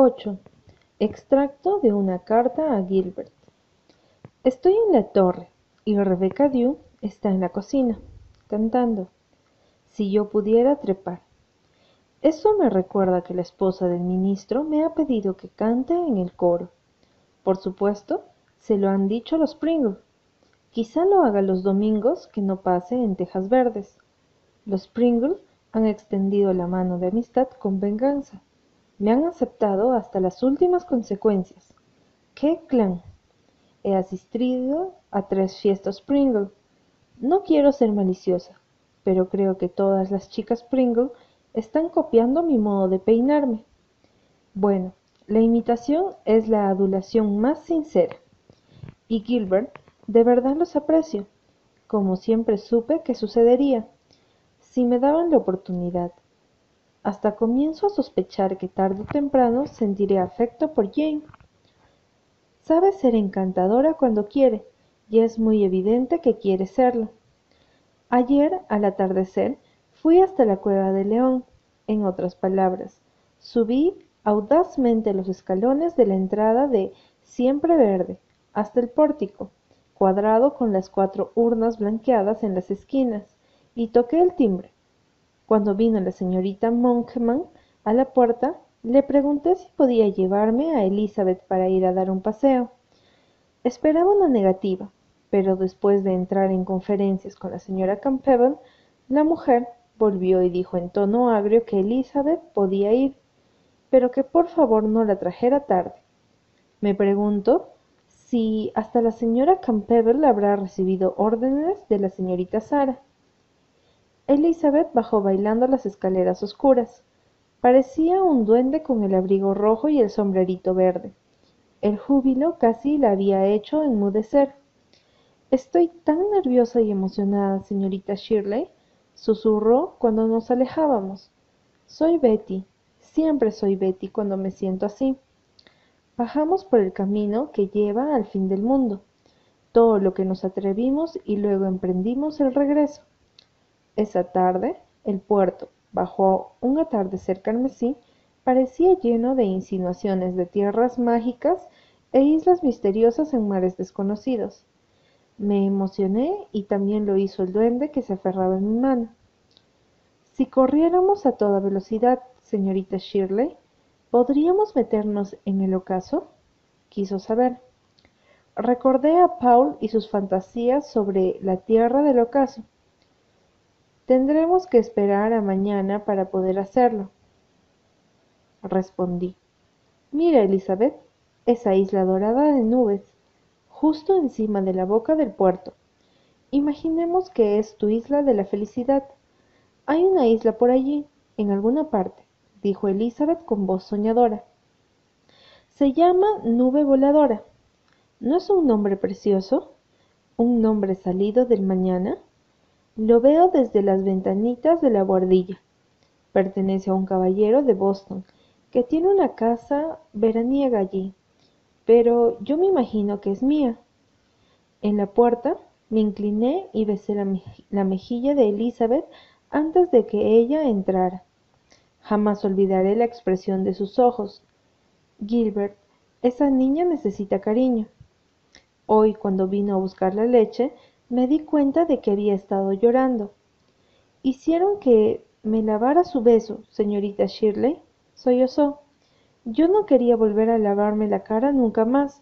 8. Extracto de una carta a Gilbert. Estoy en la torre y Rebecca Dew está en la cocina, cantando. Si yo pudiera trepar. Eso me recuerda que la esposa del ministro me ha pedido que cante en el coro. Por supuesto, se lo han dicho los Pringle. Quizá lo haga los domingos que no pase en Tejas Verdes. Los Pringle han extendido la mano de amistad con venganza. Me han aceptado hasta las últimas consecuencias. ¡Qué clan! He asistido a tres fiestas Pringle. No quiero ser maliciosa, pero creo que todas las chicas Pringle están copiando mi modo de peinarme. Bueno, la imitación es la adulación más sincera. Y Gilbert, de verdad los aprecio, como siempre supe que sucedería, si me daban la oportunidad. Hasta comienzo a sospechar que tarde o temprano sentiré afecto por Jane. Sabe ser encantadora cuando quiere, y es muy evidente que quiere serlo. Ayer, al atardecer, fui hasta la cueva del león, en otras palabras, subí audazmente los escalones de la entrada de Siempre Verde hasta el pórtico, cuadrado con las cuatro urnas blanqueadas en las esquinas, y toqué el timbre. Cuando vino la señorita Monkman a la puerta, le pregunté si podía llevarme a Elizabeth para ir a dar un paseo. Esperaba una negativa, pero después de entrar en conferencias con la señora Campbell, la mujer volvió y dijo en tono agrio que Elizabeth podía ir, pero que por favor no la trajera tarde. Me pregunto si hasta la señora Campbell habrá recibido órdenes de la señorita Sara. Elizabeth bajó bailando las escaleras oscuras. Parecía un duende con el abrigo rojo y el sombrerito verde. El júbilo casi la había hecho enmudecer. Estoy tan nerviosa y emocionada, señorita Shirley, susurró cuando nos alejábamos. Soy Betty, siempre soy Betty cuando me siento así. Bajamos por el camino que lleva al fin del mundo, todo lo que nos atrevimos y luego emprendimos el regreso. Esa tarde, el puerto, bajo un atardecer carmesí, parecía lleno de insinuaciones de tierras mágicas e islas misteriosas en mares desconocidos. Me emocioné y también lo hizo el duende que se aferraba en mi mano. Si corriéramos a toda velocidad, señorita Shirley, ¿podríamos meternos en el ocaso? quiso saber. Recordé a Paul y sus fantasías sobre la tierra del ocaso. Tendremos que esperar a mañana para poder hacerlo. Respondí. Mira, Elizabeth, esa isla dorada de nubes, justo encima de la boca del puerto. Imaginemos que es tu isla de la felicidad. Hay una isla por allí, en alguna parte, dijo Elizabeth con voz soñadora. Se llama Nube Voladora. ¿No es un nombre precioso? ¿Un nombre salido del mañana? Lo veo desde las ventanitas de la guardilla. Pertenece a un caballero de Boston, que tiene una casa veraniega allí, pero yo me imagino que es mía. En la puerta me incliné y besé la, mejilla de Elizabeth antes de que ella entrara. Jamás olvidaré la expresión de sus ojos. Gilbert, esa niña necesita cariño. Hoy, cuando vino a buscar la leche, me di cuenta de que había estado llorando. Hicieron que me lavara su beso, señorita Shirley, sollozó. Yo no quería volver a lavarme la cara nunca más.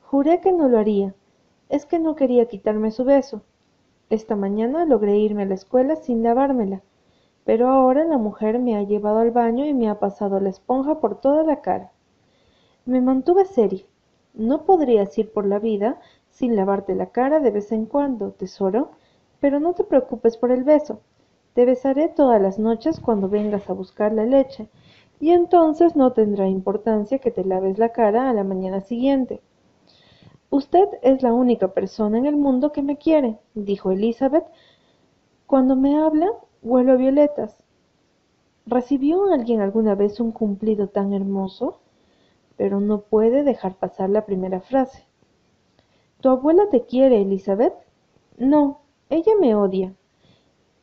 Juré que no lo haría. Es que no quería quitarme su beso. Esta mañana logré irme a la escuela sin lavármela, pero ahora la mujer me ha llevado al baño y me ha pasado la esponja por toda la cara. Me mantuve seria. No podrías ir por la vida sin lavarte la cara de vez en cuando, tesoro, pero no te preocupes por el beso. Te besaré todas las noches cuando vengas a buscar la leche, y entonces no tendrá importancia que te laves la cara a la mañana siguiente. Usted es la única persona en el mundo que me quiere, dijo Elizabeth. Cuando me habla, huelo a violetas. ¿Recibió alguien alguna vez un cumplido tan hermoso? Pero no puede dejar pasar la primera frase. ¿Tu abuela te quiere, Elizabeth? No, ella me odia.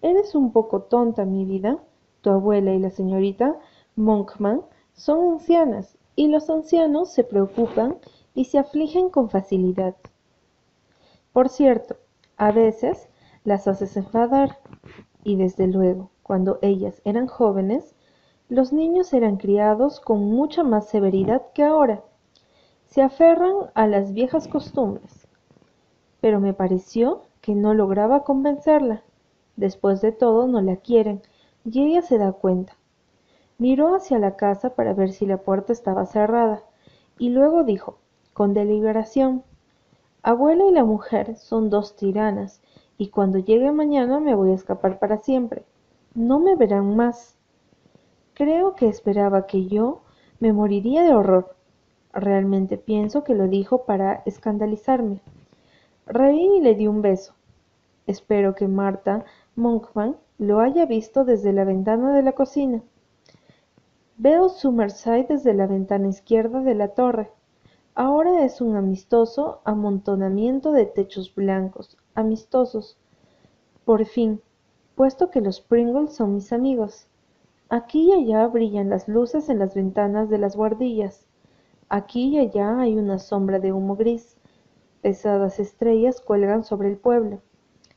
Eres un poco tonta, mi vida. Tu abuela y la señorita Monkman son ancianas y los ancianos se preocupan y se afligen con facilidad. Por cierto, a veces las haces enfadar, y desde luego, cuando ellas eran jóvenes, los niños eran criados con mucha más severidad que ahora. Se aferran a las viejas costumbres. Pero me pareció que no lograba convencerla. Después de todo, no la quieren, y ella se da cuenta. Miró hacia la casa para ver si la puerta estaba cerrada, y luego dijo, con deliberación, Abuela y la mujer son dos tiranas, y cuando llegue mañana me voy a escapar para siempre. No me verán más. Creo que esperaba que yo me moriría de horror. Realmente pienso que lo dijo para escandalizarme. Reí y le di un beso. Espero que Marta Monkman lo haya visto desde la ventana de la cocina. Veo Summerside desde la ventana izquierda de la torre. Ahora es un amistoso amontonamiento de techos blancos, amistosos. Por fin, puesto que los Pringles son mis amigos. Aquí y allá brillan las luces en las ventanas de las guardillas. Aquí y allá hay una sombra de humo gris. Pesadas estrellas cuelgan sobre el pueblo.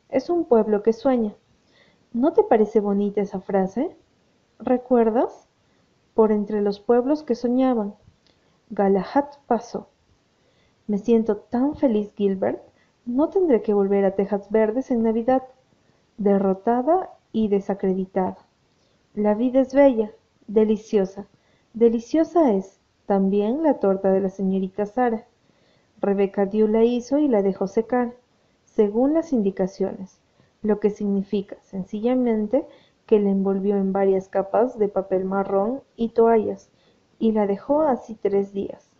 Es un pueblo que sueña. ¿No te parece bonita esa frase? ¿Recuerdas? Por entre los pueblos que soñaban. Galahad pasó. Me siento tan feliz, Gilbert. No tendré que volver a Tejas Verdes en Navidad, derrotada y desacreditada. La vida es bella, deliciosa. Deliciosa es también la torta de la señorita Sara. Rebeca dio la hizo y la dejó secar, según las indicaciones, lo que significa sencillamente que la envolvió en varias capas de papel marrón y toallas y la dejó así tres días.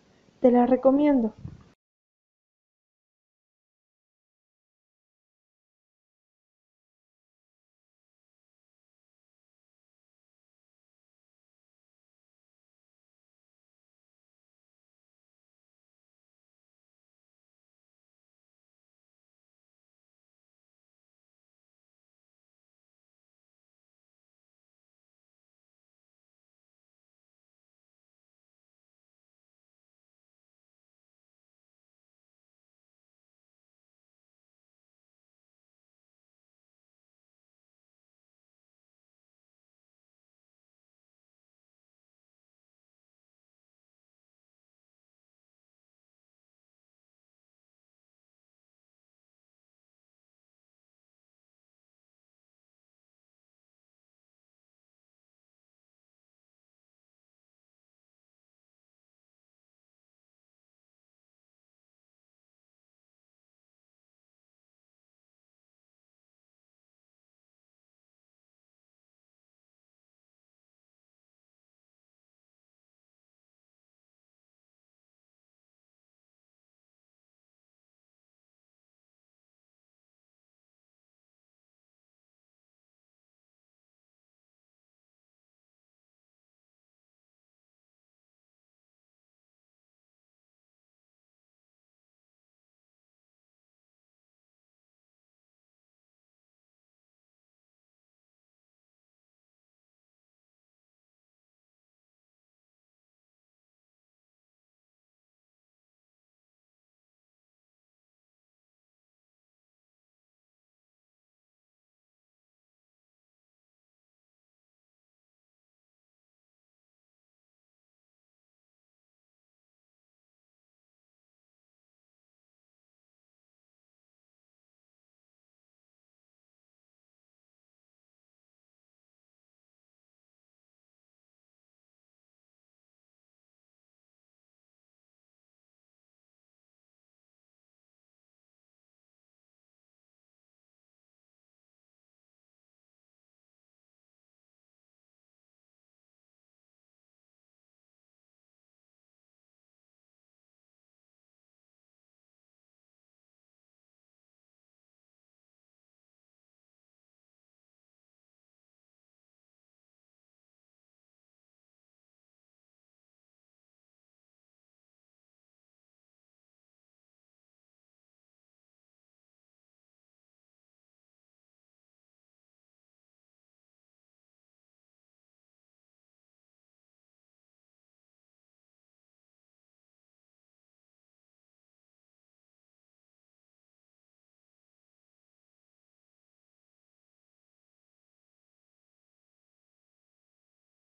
Te la recomiendo.